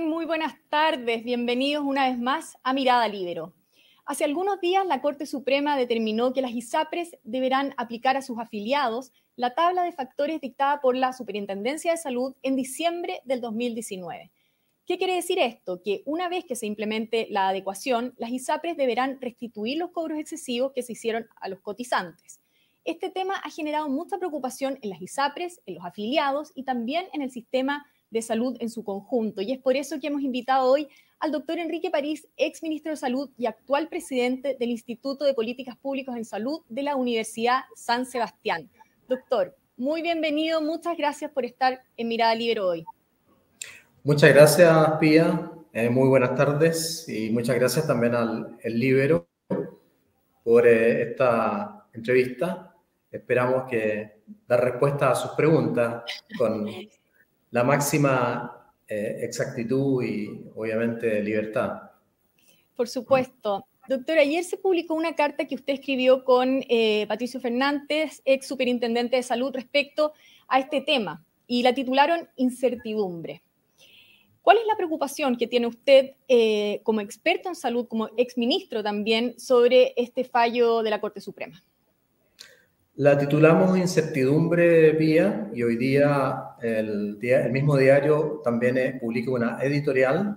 Muy buenas tardes. Bienvenidos una vez más a Mirada Libero. Hace algunos días la Corte Suprema determinó que las ISAPRES deberán aplicar a sus afiliados la tabla de factores dictada por la Superintendencia de Salud en diciembre del 2019. ¿Qué quiere decir esto? Que una vez que se implemente la adecuación, las ISAPRES deberán restituir los cobros excesivos que se hicieron a los cotizantes. Este tema ha generado mucha preocupación en las ISAPRES, en los afiliados y también en el sistema de salud en su conjunto. Y es por eso que hemos invitado hoy al doctor Enrique París, ex ministro de Salud y actual presidente del Instituto de Políticas Públicas en Salud de la Universidad San Sebastián. Doctor, muy bienvenido, muchas gracias por estar en Mirada Libre hoy. Muchas gracias, Pía. Eh, muy buenas tardes y muchas gracias también al Libero por eh, esta entrevista. Esperamos que dar respuesta a sus preguntas con la máxima eh, exactitud y obviamente libertad. Por supuesto. Doctor, ayer se publicó una carta que usted escribió con eh, Patricio Fernández, ex superintendente de salud, respecto a este tema y la titularon Incertidumbre. ¿Cuál es la preocupación que tiene usted eh, como experto en salud, como ex ministro también, sobre este fallo de la Corte Suprema? La titulamos Incertidumbre Vía y hoy día el, mismo diario también publica una editorial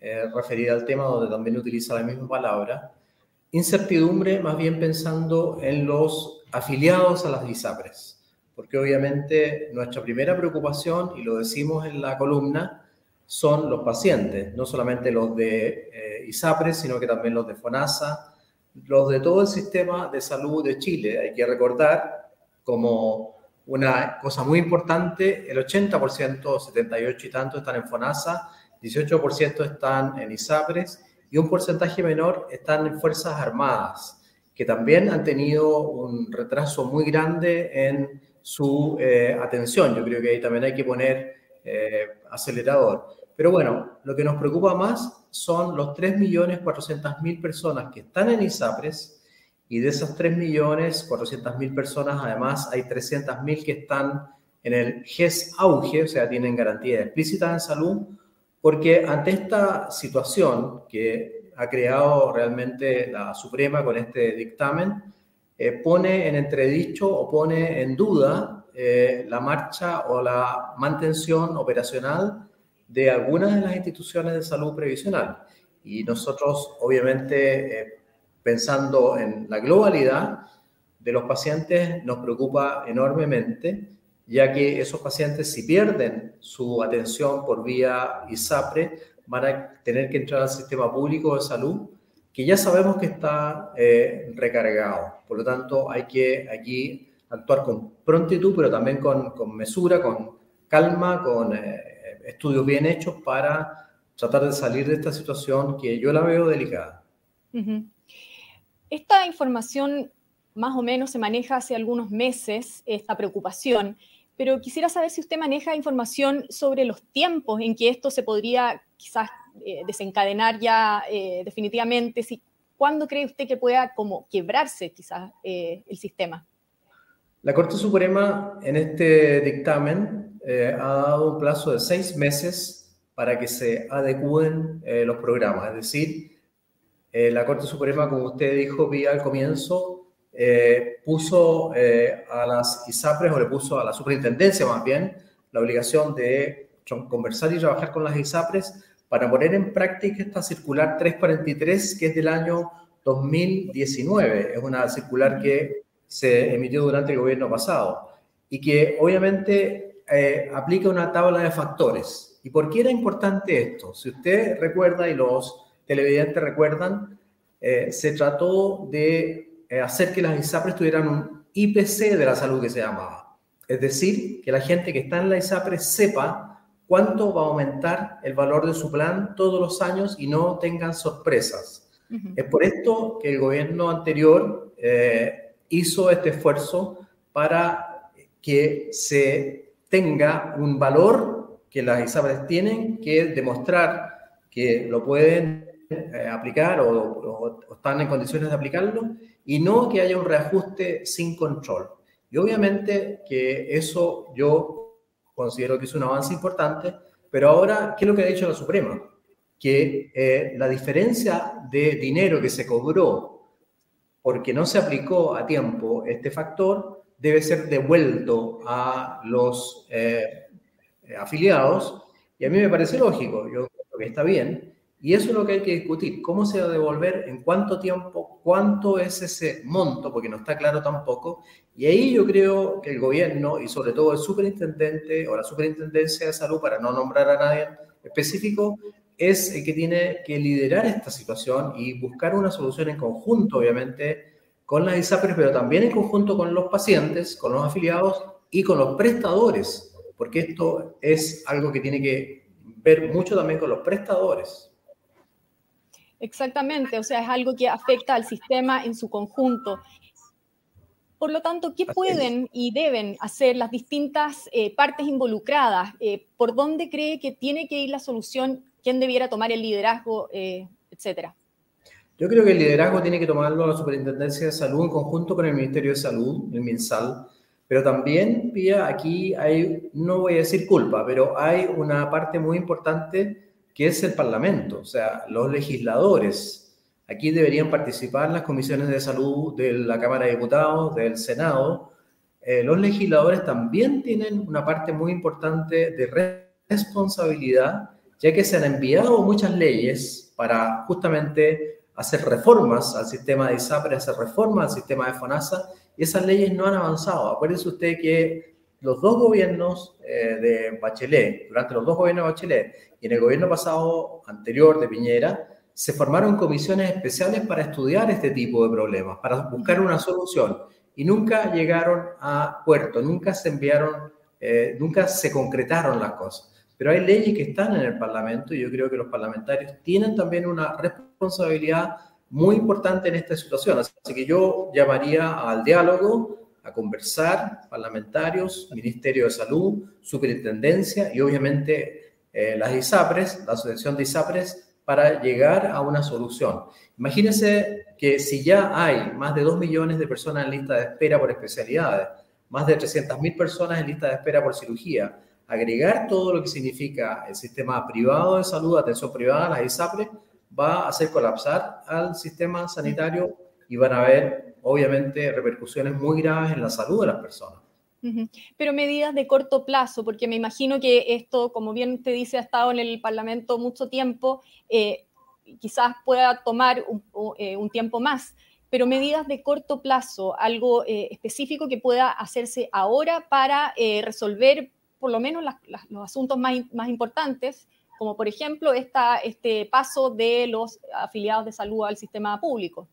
eh, referida al tema donde también utiliza la misma palabra. Incertidumbre más bien pensando en los afiliados a las ISAPRES, porque obviamente nuestra primera preocupación, y lo decimos en la columna, son los pacientes, no solamente los de eh, ISAPRES, sino que también los de FONASA, los de todo el sistema de salud de Chile. Hay que recordar como una cosa muy importante, el 80%, 78 y tanto están en FONASA, 18% están en ISAPRES y un porcentaje menor están en Fuerzas Armadas, que también han tenido un retraso muy grande en su eh, atención. Yo creo que ahí también hay que poner eh, acelerador. Pero bueno, lo que nos preocupa más son los 3.400.000 personas que están en ISAPRES y de esas 3.400.000 personas, además, hay 300.000 que están en el GES auge, o sea, tienen garantía explícita en salud, porque ante esta situación que ha creado realmente la Suprema con este dictamen, eh, pone en entredicho o pone en duda eh, la marcha o la mantención operacional de algunas de las instituciones de salud previsional. Y nosotros, obviamente, eh, pensando en la globalidad de los pacientes, nos preocupa enormemente, ya que esos pacientes, si pierden su atención por vía ISAPRE, van a tener que entrar al sistema público de salud, que ya sabemos que está eh, recargado. Por lo tanto, hay que aquí actuar con prontitud, pero también con, con mesura, con calma, con eh, estudios bien hechos para tratar de salir de esta situación que yo la veo delicada. Esta información más o menos se maneja hace algunos meses, esta preocupación, pero quisiera saber si usted maneja información sobre los tiempos en que esto se podría quizás eh, desencadenar ya eh, definitivamente, si, ¿cuándo cree usted que pueda como quebrarse quizás eh, el sistema? La Corte Suprema en este dictamen eh, ha dado un plazo de seis meses para que se adecúen eh, los programas. Es decir, eh, la Corte Suprema, como usted dijo, vía al comienzo, puso a las ISAPRES o le puso a la superintendencia más bien la obligación de conversar y trabajar con las ISAPRES para poner en práctica esta circular 343 que es del año 2019. Es una circular que se emitió durante el gobierno pasado y que obviamente eh, aplica una tabla de factores. ¿Y por qué era importante esto? Si usted recuerda y los televidentes recuerdan, eh, se trató de eh, hacer que las ISAPRES tuvieran un IPC de la salud que se llamaba. Es decir, que la gente que está en la ISAPRE sepa cuánto va a aumentar el valor de su plan todos los años y no tengan sorpresas. Es por esto que el gobierno anterior hizo este esfuerzo para que se tenga un valor que las ISAPRES tienen, que demostrar que lo pueden eh, aplicar o, están en condiciones de aplicarlo, y no que haya un reajuste sin control. Y obviamente que eso yo considero que es un avance importante, Pero ahora, ¿qué es lo que ha dicho la Suprema? Que eh, la diferencia de dinero que se cobró porque no se aplicó a tiempo este factor debe ser devuelto a los eh, afiliados y a mí me parece lógico, yo creo que está bien, y eso es lo que hay que discutir. ¿Cómo se va a devolver? ¿En cuánto tiempo? ¿Cuánto es ese monto? Porque no está claro tampoco. Y ahí yo creo que el gobierno y sobre todo el superintendente o la superintendencia de salud, para no nombrar a nadie específico, es el que tiene que liderar esta situación y buscar una solución en conjunto, obviamente, con las ISAPRES, pero también en conjunto con los pacientes, con los afiliados y con los prestadores, porque esto es algo que tiene que ver mucho también con los prestadores. Exactamente, o sea, es algo que afecta al sistema en su conjunto. Por lo tanto, ¿qué pueden y deben hacer las distintas eh, partes involucradas? Eh, ¿Por dónde cree que tiene que ir la solución? ¿Quién debiera tomar el liderazgo, eh, etcétera? Yo creo que el liderazgo tiene que tomarlo la Superintendencia de Salud en conjunto con el Ministerio de Salud, el MinSal, pero también, Pía, aquí hay, no voy a decir culpa, pero hay una parte muy importante que es el Parlamento, o sea, los legisladores. Aquí deberían participar las comisiones de salud de la Cámara de Diputados, del Senado. Eh, los legisladores también tienen una parte muy importante de responsabilidad, ya que se han enviado muchas leyes para justamente hacer reformas al sistema de ISAPRE, hacer reformas al sistema de FONASA, y esas leyes no han avanzado. Acuérdense usted que los dos gobiernos eh, de Bachelet, durante los dos gobiernos de Bachelet y en el gobierno pasado anterior de Piñera, se formaron comisiones especiales para estudiar este tipo de problemas, para buscar una solución. Y nunca llegaron a puerto, nunca se enviaron, eh, nunca se concretaron las cosas. Pero hay leyes que están en el Parlamento y yo creo que los parlamentarios tienen también una responsabilidad muy importante en esta situación. Así que yo llamaría al diálogo, a conversar, parlamentarios, Ministerio de Salud, Superintendencia y obviamente eh, las ISAPRES, la Asociación de ISAPRES, para llegar a una solución. Imagínense que si ya hay más de 2 millones de personas en lista de espera por especialidades, más de 300.000 personas en lista de espera por cirugía, agregar todo lo que significa el sistema privado de salud, atención privada, las ISAPRES, va a hacer colapsar al sistema sanitario y van a haber obviamente repercusiones muy graves en la salud de las personas. Pero medidas de corto plazo, porque me imagino que esto, como bien te dice, ha estado en el Parlamento mucho tiempo, eh, quizás pueda tomar eh, un, tiempo más, pero medidas de corto plazo, algo eh, específico que pueda hacerse ahora para resolver por lo menos los asuntos más, más, importantes, como por ejemplo esta, este paso de los afiliados de salud al sistema público.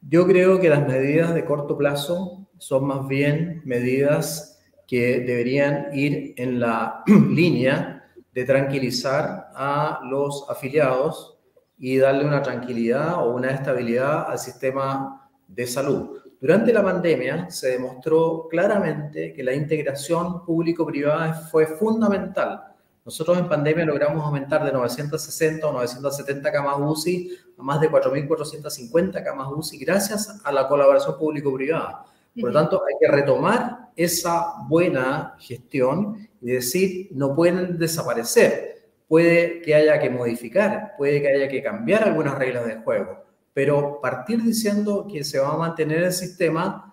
Yo creo que las medidas de corto plazo son más bien medidas que deberían ir en la línea de tranquilizar a los afiliados y darle una tranquilidad o una estabilidad al sistema de salud. Durante la pandemia se demostró claramente que la integración público-privada fue fundamental nosotros en pandemia logramos aumentar de 960 o 970 camas UCI a más de 4.450 camas UCI gracias a la colaboración público-privada. Por lo tanto, hay que retomar esa buena gestión y decir, no pueden desaparecer. Puede que haya que modificar, puede que haya que cambiar algunas reglas de juego, pero partir diciendo que se va a mantener el sistema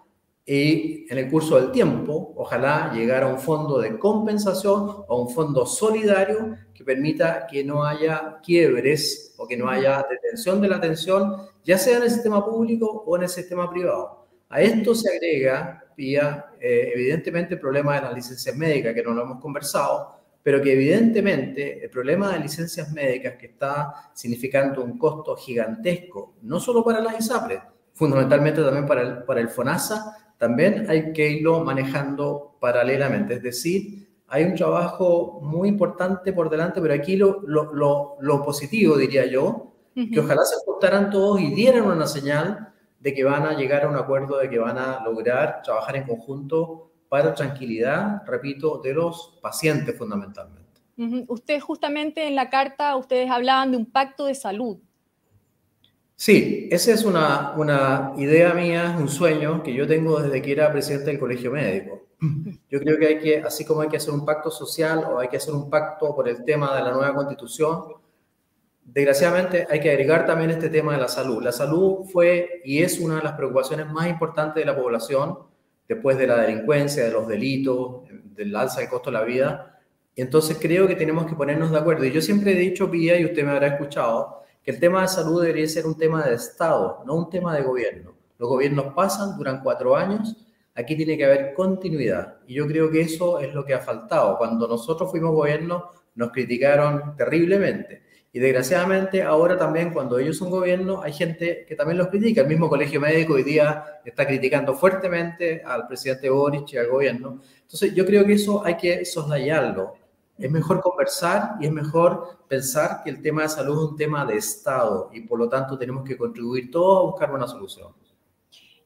y en el curso del tiempo, ojalá llegar a un fondo de compensación o un fondo solidario que permita que no haya quiebres o que no haya detención de la atención, ya sea en el sistema público o en el sistema privado. A esto se agrega, vía, eh, evidentemente, el problema de las licencias médicas, que no lo hemos conversado, pero que evidentemente el problema de licencias médicas que está significando un costo gigantesco, no solo para las ISAPRES, fundamentalmente también para el, para el FONASA, también hay que irlo manejando paralelamente. Es decir, hay un trabajo muy importante por delante, pero aquí lo, lo, positivo, diría yo, que ojalá se ajustaran todos y dieran una señal de que van a llegar a un acuerdo, de que van a lograr trabajar en conjunto para tranquilidad, repito, de los pacientes fundamentalmente. Usted justamente en la carta, ustedes hablaban de un pacto de salud. Sí, esa es una, una idea mía, un sueño que yo tengo desde que era presidente del Colegio Médico. Yo creo que hay que, así como hay que hacer un pacto social o hay que hacer un pacto por el tema de la nueva constitución, desgraciadamente hay que agregar también este tema de la salud. La salud fue y es una de las preocupaciones más importantes de la población después de la delincuencia, de los delitos, del alza del costo de la vida. Entonces creo que tenemos que ponernos de acuerdo. Y yo siempre he dicho, Pía, y usted me habrá escuchado, el tema de salud debería ser un tema de Estado, no un tema de gobierno. Los gobiernos pasan, duran cuatro años, aquí tiene que haber continuidad. Y yo creo que eso es lo que ha faltado. Cuando nosotros fuimos gobierno, nos criticaron terriblemente. Y desgraciadamente ahora también cuando ellos son gobierno hay gente que también los critica. El mismo Colegio Médico hoy día está criticando fuertemente al presidente Boric y al gobierno. Entonces yo creo que eso hay que soslayarlo. Es mejor conversar y es mejor pensar que el tema de salud es un tema de Estado y por lo tanto tenemos que contribuir todos a buscar una solución.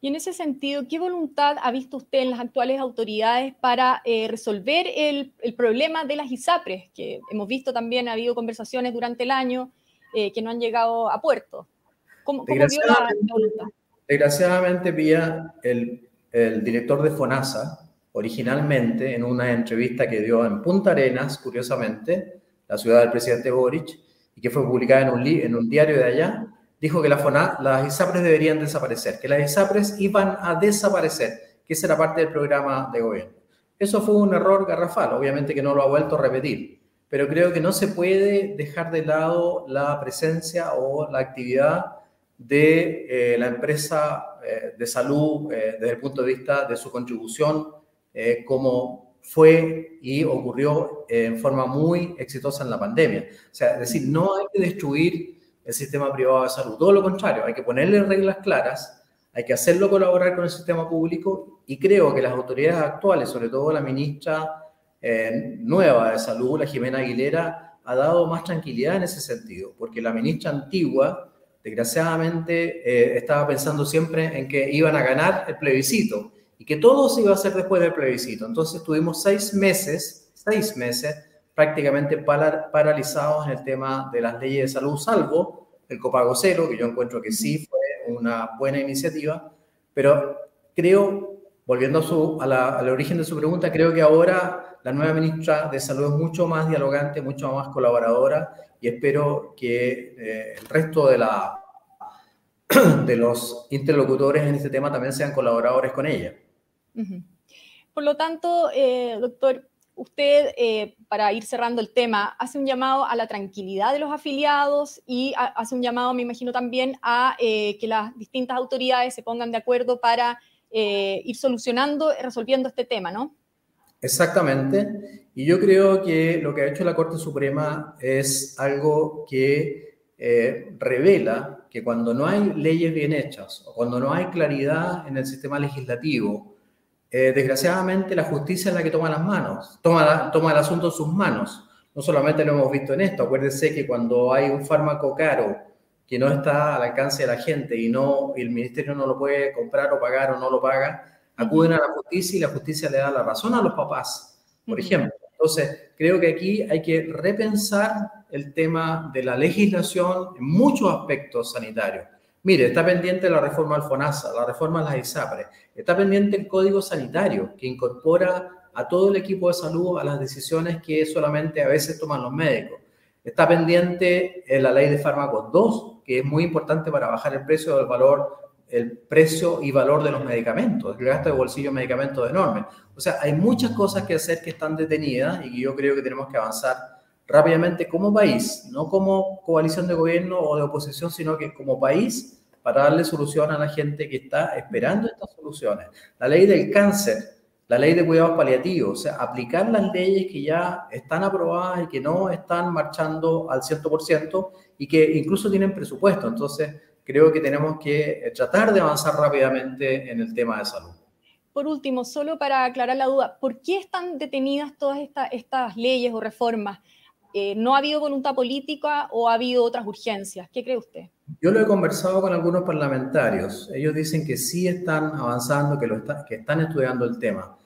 Y en ese sentido, ¿qué voluntad ha visto usted en las actuales autoridades para eh, resolver el, problema de las ISAPRES? Que hemos visto también, ha habido conversaciones durante el año eh, que no han llegado a puerto. ¿Cómo, vio la, voluntad? Desgraciadamente, vía el, el director de FONASA, originalmente en una entrevista que dio en Punta Arenas, curiosamente, la ciudad del presidente Boric, y que fue publicada en un, diario de allá, dijo que la FONA, las ISAPRES deberían desaparecer, que las ISAPRES iban a desaparecer, que esa era parte del programa de gobierno. Eso fue un error garrafal, obviamente que no lo ha vuelto a repetir, pero creo que no se puede dejar de lado la presencia o la actividad de eh, la empresa eh, de salud eh, desde el punto de vista de su contribución eh, como fue y ocurrió en forma muy exitosa en la pandemia. O sea, es decir, no hay que destruir el sistema privado de salud, todo lo contrario, hay que ponerle reglas claras, hay que hacerlo colaborar con el sistema público y creo que las autoridades actuales, sobre todo la ministra eh, nueva de salud, la Jimena Aguilera, ha dado más tranquilidad en ese sentido, porque la ministra antigua, desgraciadamente, eh, estaba pensando siempre en que iban a ganar el plebiscito y que todo se iba a hacer después del plebiscito. Entonces tuvimos seis meses, seis meses prácticamente paralizados en el tema de las leyes de salud, salvo el copago cero, que yo encuentro que sí fue una buena iniciativa, pero creo, volviendo a su, al origen de su pregunta, creo que ahora la nueva ministra de Salud es mucho más dialogante, mucho más colaboradora y espero que eh, el resto de, la, de los interlocutores en este tema también sean colaboradores con ella. Por lo tanto, eh, doctor, usted, eh, para ir cerrando el tema, hace un llamado a la tranquilidad de los afiliados y hace un llamado, me imagino, también a eh, que las distintas autoridades se pongan de acuerdo para ir solucionando, resolviendo este tema, ¿no? Exactamente. Y yo creo que lo que ha hecho la Corte Suprema es algo que revela que cuando no hay leyes bien hechas o cuando no hay claridad en el sistema legislativo, eh, desgraciadamente la justicia es la que toma las manos, toma, toma el asunto en sus manos. No solamente lo hemos visto en esto, acuérdense que cuando hay un fármaco caro que no está al alcance de la gente y, no, el ministerio no lo puede comprar o pagar o no lo paga, acuden a la justicia y la justicia le da la razón a los papás, por ejemplo. Entonces, creo que aquí hay que repensar el tema de la legislación en muchos aspectos sanitarios. Mire, está pendiente la reforma al FONASA, la reforma a las ISAPRE, está pendiente el código sanitario que incorpora a todo el equipo de salud a las decisiones que solamente a veces toman los médicos. Está pendiente eh, la ley de fármacos 2, que es muy importante para bajar el precio del valor, el precio y valor de los medicamentos. El gasto de bolsillo de medicamentos es enorme. O sea, hay muchas cosas que hacer que están detenidas y que yo creo que tenemos que avanzar rápidamente como país, no como coalición de gobierno o de oposición, sino que como país para darle solución a la gente que está esperando estas soluciones. La ley del cáncer, la ley de cuidados paliativos, o sea, aplicar las leyes que ya están aprobadas y que no están marchando al 100% y que incluso tienen presupuesto. Entonces, creo que tenemos que tratar de avanzar rápidamente en el tema de salud. Por último, solo para aclarar la duda, ¿por qué están detenidas todas estas leyes o reformas? Eh, ¿no ha habido voluntad política o ha habido otras urgencias? ¿Qué cree usted? Yo lo he conversado con algunos parlamentarios. Ellos dicen que sí están avanzando, que, están estudiando el tema.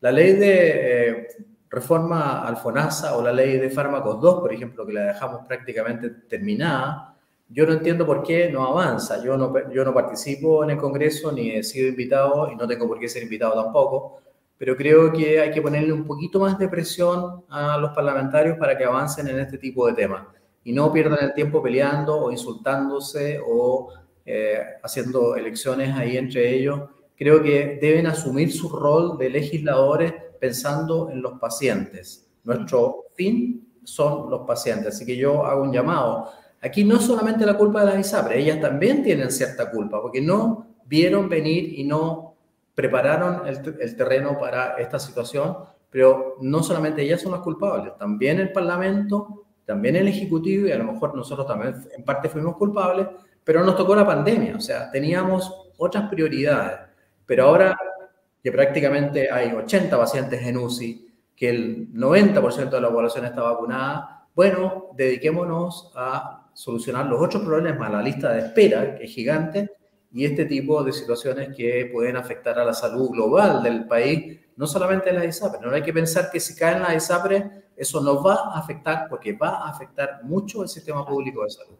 La ley de eh, reforma al FONASA o la ley de fármacos 2, por ejemplo, que la dejamos prácticamente terminada, yo no entiendo por qué no avanza. Yo no, yo no participo en el Congreso ni he sido invitado y no tengo por qué ser invitado tampoco, pero creo que hay que ponerle un poquito más de presión a los parlamentarios para que avancen en este tipo de temas y no pierdan el tiempo peleando o insultándose o eh, haciendo elecciones ahí entre ellos. Creo que deben asumir su rol de legisladores pensando en los pacientes. Nuestro fin son los pacientes, así que yo hago un llamado Aquí no es solamente la culpa de las ISAPRES, ellas también tienen cierta culpa, porque no vieron venir y no prepararon el, terreno para esta situación, pero no solamente ellas son las culpables, también el Parlamento, también el Ejecutivo, y a lo mejor nosotros también en parte fuimos culpables, pero nos tocó la pandemia, o sea, teníamos otras prioridades, pero ahora que prácticamente hay 80 pacientes en UCI, que el 90% de la población está vacunada, bueno, dediquémonos a solucionar los otros problemas, la lista de espera, que es gigante, y este tipo de situaciones que pueden afectar a la salud global del país, no solamente en la ISAPRE. No hay que pensar que si caen la ISAPRE, eso nos va a afectar, porque va a afectar mucho el sistema público de salud.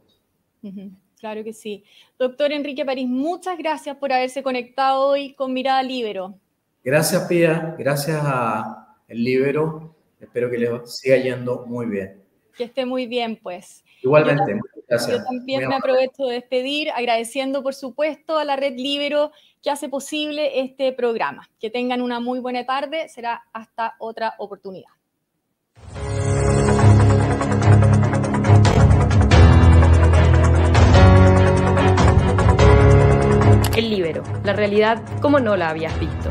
Claro que sí. Doctor Enrique París, muchas gracias por haberse conectado hoy con Mirada Libero. Gracias, Pía. Gracias a el Libero. Espero que les siga yendo muy bien. Que esté muy bien, pues. Igualmente, gracias. Yo también me aprovecho de despedir, agradeciendo, por supuesto, a la Red Libero que hace posible este programa. Que tengan una muy buena tarde. Será hasta otra oportunidad. El Libero, la realidad como no la habías visto.